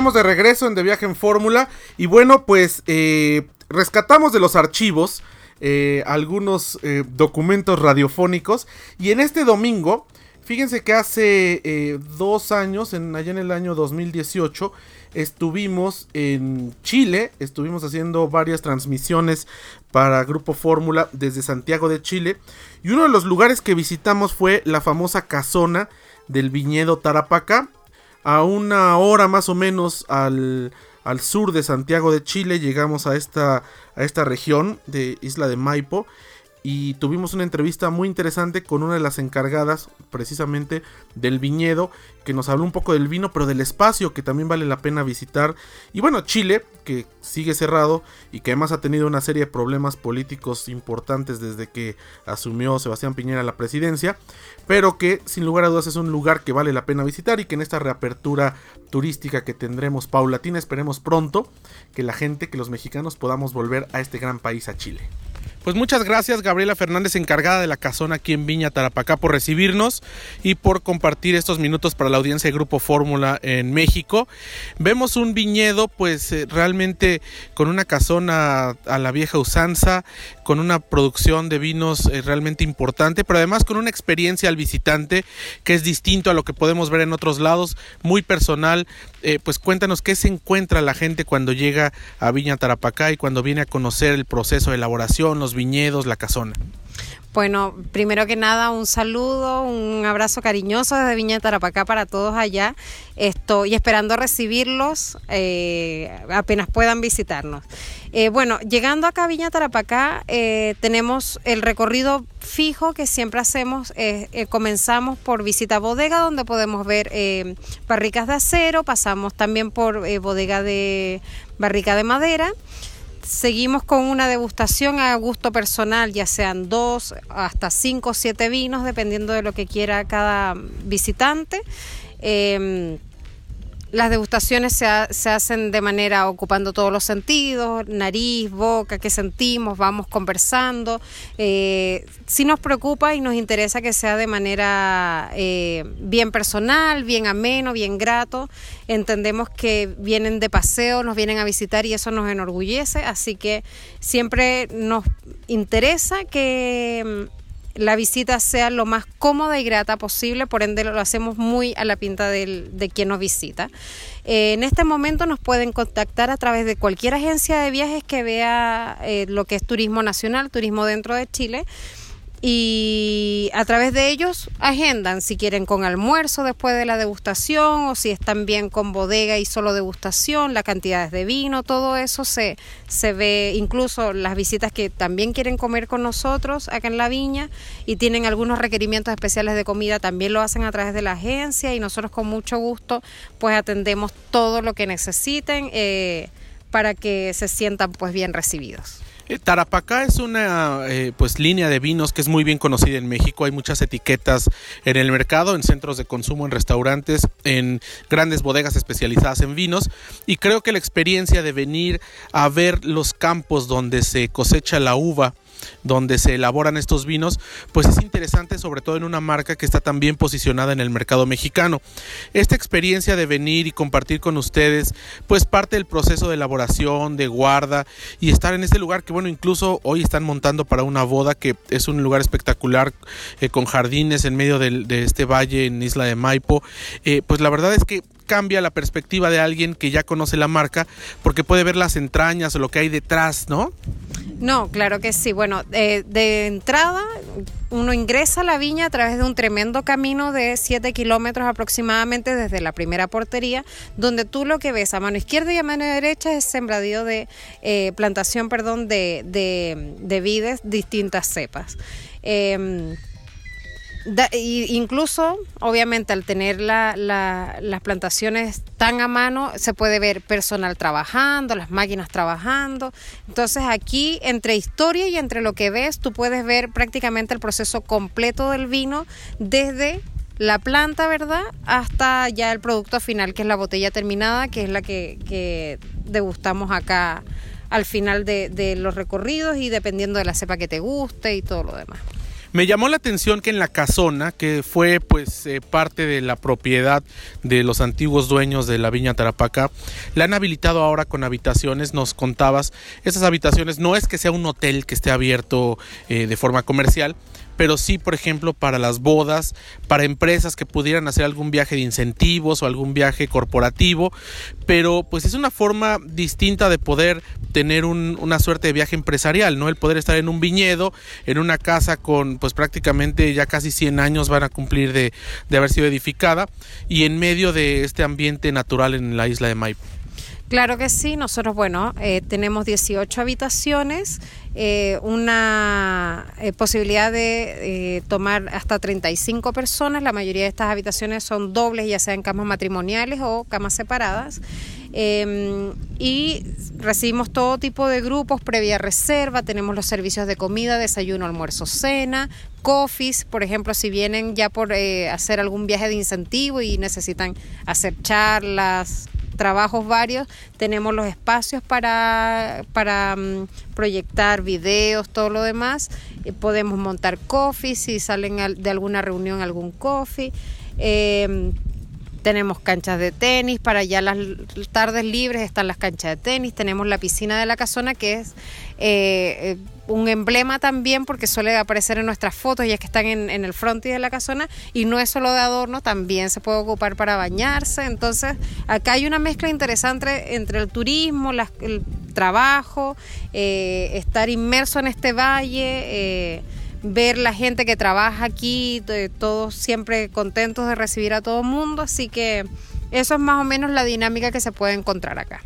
estamos de regreso en De Viaje en Fórmula. Y bueno, pues eh, rescatamos de los archivos eh, algunos eh, documentos radiofónicos. Y en este domingo, fíjense que hace dos años, en, allá en el año 2018, estuvimos en Chile. Estuvimos haciendo varias transmisiones para Grupo Fórmula desde Santiago de Chile. Y uno de los lugares que visitamos fue la famosa casona del viñedo Tarapacá a una hora más o menos al, al sur de Santiago de Chile llegamos a esta, a esta región de Isla de Maipo y tuvimos una entrevista muy interesante con una de las encargadas precisamente del viñedo que nos habló un poco del vino pero del espacio que también vale la pena visitar. Y bueno Chile que sigue cerrado y que además ha tenido una serie de problemas políticos importantes desde que asumió Sebastián Piñera la presidencia pero que sin lugar a dudas es un lugar que vale la pena visitar y que en esta reapertura turística que tendremos paulatina esperemos pronto que la gente que los mexicanos podamos volver a este gran país a Chile pues muchas gracias Gabriela Fernández, encargada de la casona aquí en Viña Tarapacá, por recibirnos y por compartir estos minutos para la audiencia de Grupo Fórmula en México. Vemos un viñedo pues eh, realmente con una casona a la vieja usanza, con una producción de vinos eh, realmente importante, pero además con una experiencia al visitante que es distinto a lo que podemos ver en otros lados, muy personal. Eh, pues cuéntanos qué se encuentra la gente cuando llega a Viña Tarapacá y cuando viene a conocer el proceso de elaboración, los viñedos, la casona. Bueno, primero que nada, un saludo, un abrazo cariñoso desde Viña Tarapacá para todos allá. Estoy esperando recibirlos eh, apenas puedan visitarnos. Eh, bueno, llegando acá a Viña Tarapacá, eh, tenemos el recorrido fijo que siempre hacemos. comenzamos por visita bodega, donde podemos ver barricas de acero, pasamos también por bodega de barrica de madera seguimos con una degustación a gusto personal, ya sean dos, hasta cinco o siete vinos, dependiendo de lo que quiera cada visitante. Em, las degustaciones se, hacen de manera ocupando todos los sentidos, nariz, boca, qué sentimos, vamos conversando. Eh, si nos preocupa y nos interesa que sea de manera eh, bien personal, bien ameno, bien grato. Entendemos que vienen de paseo, nos vienen a visitar y eso nos enorgullece, así que siempre nos interesa que la visita sea lo más cómoda y grata posible, por ende lo hacemos muy a la pinta de quien nos visita. Eh, en este momento nos pueden contactar a través de cualquier agencia de viajes que vea eh, lo que es turismo nacional, turismo dentro de Chile y a través de ellos agendan si quieren con almuerzo después de la degustación o si están bien con bodega y solo degustación, las cantidades de vino, todo eso se, se ve, incluso las visitas que también quieren comer con nosotros acá en la viña y tienen algunos requerimientos especiales de comida, también lo hacen a través de la agencia y nosotros con mucho gusto pues atendemos todo lo que necesiten eh, para que se sientan pues bien recibidos. Eh, Tarapacá es una eh, pues línea de vinos que es muy bien conocida en México. Hay muchas etiquetas en el mercado, en centros de consumo, en restaurantes, en grandes bodegas especializadas en vinos. Y creo que la experiencia de venir a ver los campos donde se cosecha la uva donde se elaboran estos vinos, pues es interesante sobre todo en una marca que está tan bien posicionada en el mercado mexicano. Esta experiencia de venir y compartir con ustedes, pues parte del proceso de elaboración, de guarda y estar en este lugar que bueno, incluso hoy están montando para una boda que es un lugar espectacular eh, con jardines en medio de, este valle en Isla de Maipo, eh, pues la verdad es que cambia la perspectiva de alguien que ya conoce la marca porque puede ver las entrañas o lo que hay detrás, ¿no? No, claro que sí. Bueno, eh, de entrada uno ingresa a la viña a través de un tremendo camino de 7 kilómetros aproximadamente desde la primera portería, donde tú lo que ves a mano izquierda y a mano derecha es sembradío de eh, plantación, perdón, de, de, vides distintas cepas. Em, incluso, obviamente, al tener las plantaciones tan a mano, se puede ver personal trabajando, las máquinas trabajando. Entonces aquí, entre historia y entre lo que ves, tú puedes ver prácticamente el proceso completo del vino desde la planta, ¿verdad? Hasta ya el producto final, que es la botella terminada, que es la que, degustamos acá al final de, de los recorridos y dependiendo de la cepa que te guste y todo lo demás. Me llamó la atención que en la casona, que fue pues eh, parte de la propiedad de los antiguos dueños de la viña Tarapaca, la han habilitado ahora con habitaciones, nos contabas, esas habitaciones no es que sea un hotel que esté abierto eh, de forma comercial, pero sí, por ejemplo, para las bodas, para empresas que pudieran hacer algún viaje de incentivos o algún viaje corporativo, pero pues es una forma distinta de poder tener una suerte de viaje empresarial, ¿no? El poder estar en un viñedo, en una casa con pues prácticamente ya casi 100 años van a cumplir de, de haber sido edificada y en medio de este ambiente natural en la isla de Maipo. Claro que sí, nosotros, bueno, eh, tenemos 18 habitaciones, eh, una eh, posibilidad de tomar hasta 35 personas, la mayoría de estas habitaciones son dobles, ya sean camas matrimoniales o camas separadas. Em, y recibimos todo tipo de grupos previa reserva, tenemos los servicios de comida, desayuno, almuerzo, cena, coffees, por ejemplo, si vienen ya por hacer algún viaje de incentivo y necesitan hacer charlas, trabajos varios, tenemos los espacios para, para mm, proyectar videos, todo lo demás. Eh, podemos montar coffee si salen de alguna reunión algún coffee. Em, tenemos canchas de tenis, para ya las tardes libres están las canchas de tenis, tenemos la piscina de la casona que es eh, eh, un emblema también porque suele aparecer en nuestras fotos ya que están en, el frontis de la casona y no es solo de adorno, también se puede ocupar para bañarse, entonces acá hay una mezcla interesante entre el turismo, el trabajo, eh, estar inmerso en este valle ver la gente que trabaja aquí, todos siempre contentos de recibir a todo el mundo, así que eso es más o menos la dinámica que se puede encontrar acá.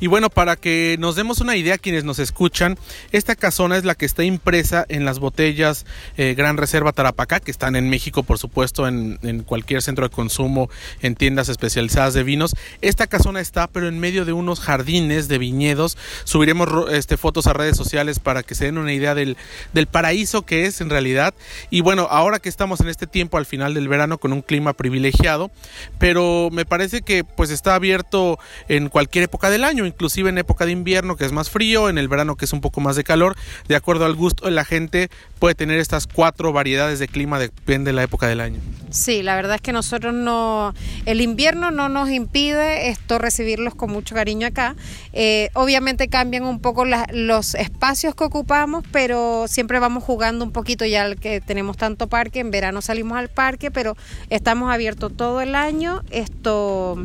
Y bueno, para que nos demos una idea quienes nos escuchan, esta casona es la que está impresa en las botellas eh, Gran Reserva Tarapacá, que están en México, por supuesto, en, cualquier centro de consumo, en tiendas especializadas de vinos. Esta casona está, pero en medio de unos jardines de viñedos. Subiremos este, fotos a redes sociales para que se den una idea del, del paraíso que es en realidad. Y bueno, ahora que estamos en este tiempo al final del verano con un clima privilegiado, pero me parece que pues está abierto en cualquier época del año inclusive en época de invierno que es más frío, en el verano que es un poco más de calor, de acuerdo al gusto de la gente puede tener estas cuatro variedades de clima, depende de la época del año. Sí, la verdad es que nosotros no, el invierno no nos impide esto recibirlos con mucho cariño acá. Eh, obviamente cambian un poco los espacios que ocupamos, pero siempre vamos jugando un poquito ya que tenemos tanto parque, en verano salimos al parque, pero estamos abiertos todo el año. Esto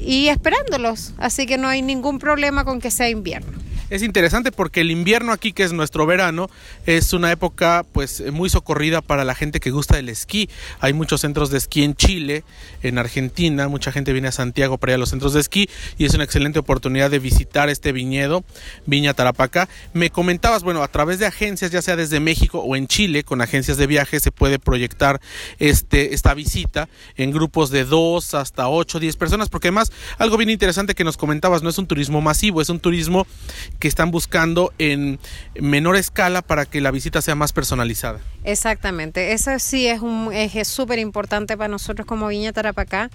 y esperándolos, así que no hay ningún problema con que sea invierno es interesante porque el invierno aquí, que es nuestro verano, es una época pues muy socorrida para la gente que gusta del esquí. Hay muchos centros de esquí en Chile, en Argentina, mucha gente viene a Santiago para ir a los centros de esquí y es una excelente oportunidad de visitar este viñedo, Viña Tarapaca. Me comentabas, bueno, a través de agencias, ya sea desde México o en Chile, con agencias de viaje se puede proyectar este, esta visita en grupos de dos hasta 8, 10 personas, porque además algo bien interesante que nos comentabas, no es un turismo masivo, es un turismo que están buscando en menor escala para que la visita sea más personalizada. Exactamente, eso sí es un eje súper importante para nosotros como Viña Tarapacá,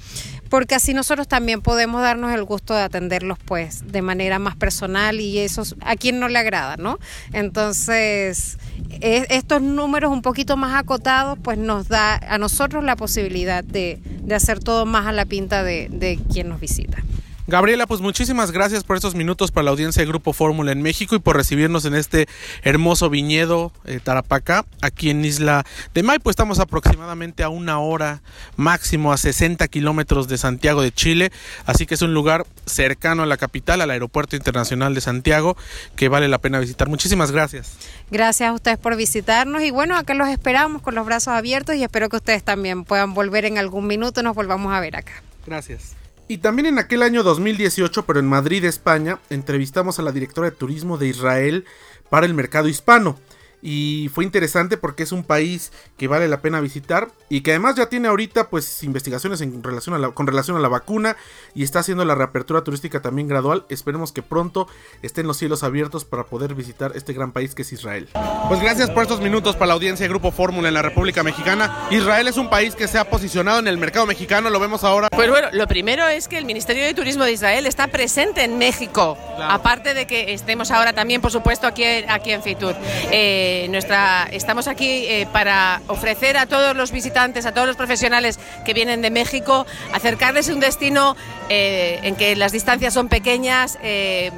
porque así nosotros también podemos darnos el gusto de atenderlos pues de manera más personal y eso a quien no le agrada, ¿no? Entonces, e, estos números un poquito más acotados pues nos da a nosotros la posibilidad de, hacer todo más a la pinta de, de quien nos visita. Gabriela, pues muchísimas gracias por estos minutos para la audiencia de Grupo Fórmula en México y por recibirnos en este hermoso viñedo eh, Tarapacá, aquí en Isla de Maipo. Estamos aproximadamente a una hora, máximo a 60 kilómetros de Santiago de Chile, así que es un lugar cercano a la capital, al Aeropuerto Internacional de Santiago, que vale la pena visitar. Muchísimas gracias. Gracias a ustedes por visitarnos y bueno, acá los esperamos con los brazos abiertos y espero que ustedes también puedan volver en algún minuto, nos volvamos a ver acá. Gracias. Y también en aquel año 2018, pero en Madrid, España, entrevistamos a la directora de turismo de Israel para el mercado hispano y fue interesante porque es un país que vale la pena visitar y que además ya tiene ahorita pues investigaciones en relación a la, con relación a la vacuna y está haciendo la reapertura turística también gradual. Esperemos que pronto estén los cielos abiertos para poder visitar este gran país que es Israel. Pues gracias por estos minutos para la audiencia de Grupo Fórmula en la República Mexicana. Israel es un país que se ha posicionado en el mercado mexicano, lo vemos ahora. Pues bueno, lo primero es que el Ministerio de Turismo de Israel está presente en México, aparte de que estemos ahora también, por supuesto, aquí, aquí en Fitur. Eh, nuestra, estamos aquí eh, para ofrecer a todos los visitantes, a todos los profesionales que vienen de México, acercarles un destino eh, en que las distancias son pequeñas, eh,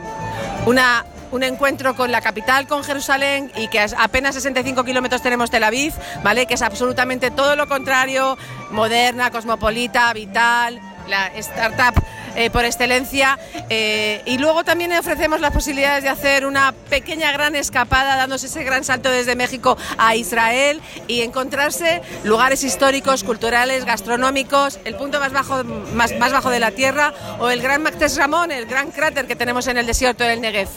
una, un encuentro con la capital, con Jerusalén, y que apenas 65 kilómetros tenemos Tel Aviv, ¿vale? que es absolutamente todo lo contrario, moderna, cosmopolita, vital, la startup eh, por excelencia. Eh, y luego también ofrecemos las posibilidades de hacer una pequeña gran escapada, dándose ese gran salto desde México a Israel y encontrarse lugares históricos, culturales, gastronómicos, el punto más bajo, más, más bajo de la Tierra o el gran Mactes Ramón, el gran cráter que tenemos en el desierto del Negev.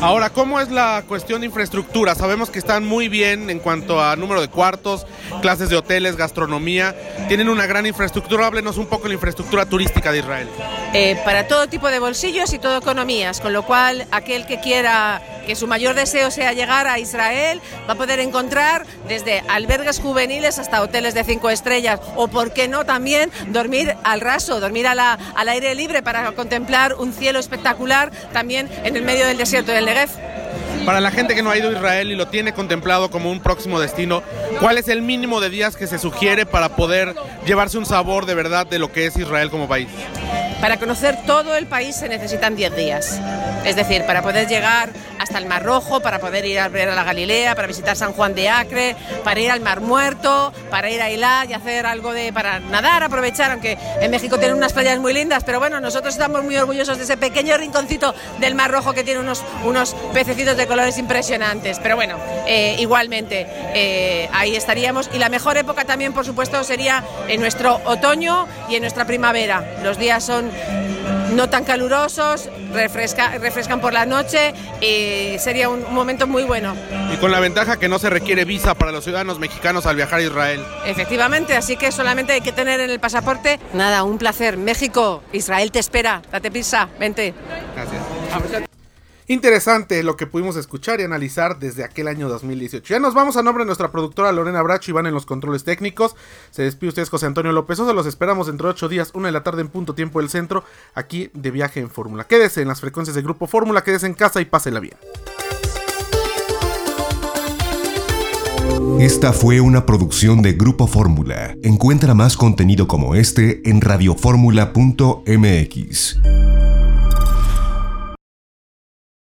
Ahora, ¿cómo es la cuestión de infraestructura? Sabemos que están muy bien en cuanto a número de cuartos, clases de hoteles, gastronomía. Tienen una gran infraestructura. Háblenos un poco de la infraestructura turística de Israel. Eh, para todo tipo de bolsillos y todo economías, con lo cual aquel que quiera que su mayor deseo sea llegar a Israel va a poder encontrar desde albergues juveniles hasta hoteles de cinco estrellas o, por qué no, también dormir al raso, dormir al aire libre para contemplar un cielo espectacular también en el medio del desierto del Negev. Para la gente que no ha ido a Israel y lo tiene contemplado como un próximo destino, ¿cuál es el mínimo de días que se sugiere para poder llevarse un sabor de verdad de lo que es Israel como país? Para conocer todo el país se necesitan 10 días. Es decir, para poder llegar hasta el Mar Rojo, para poder ir a ver a la Galilea, para visitar San Juan de Acre, para ir al Mar Muerto, para ir a Ilá y hacer algo de para nadar, aprovechar, aunque en México tienen unas playas muy lindas, pero bueno, nosotros estamos muy orgullosos de ese pequeño rinconcito del Mar Rojo que tiene unos, unos pececitos de colores impresionantes. Pero bueno, eh, igualmente eh, ahí estaríamos. Y la mejor época también, por supuesto, sería en nuestro otoño y en nuestra primavera. Los días son no tan calurosos, refresca, refrescan por la noche y sería un, momento muy bueno. Y con la ventaja que no se requiere visa para los ciudadanos mexicanos al viajar a Israel. Efectivamente, así que solamente hay que tener en el pasaporte. Nada, un placer. México, Israel te espera. Date prisa, vente. Gracias. Interesante lo que pudimos escuchar y analizar desde aquel año 2018. Ya nos vamos a nombre de nuestra productora Lorena Bracho y van en los controles técnicos. Se despide ustedes José Antonio López Oso. Los esperamos dentro de ocho días, una de la tarde en punto tiempo del centro, aquí de viaje en Fórmula. Quédese en las frecuencias de Grupo Fórmula, quédese en casa y pásela bien. Esta fue una producción de Grupo Fórmula. Encuentra más contenido como este en radioformula.mx.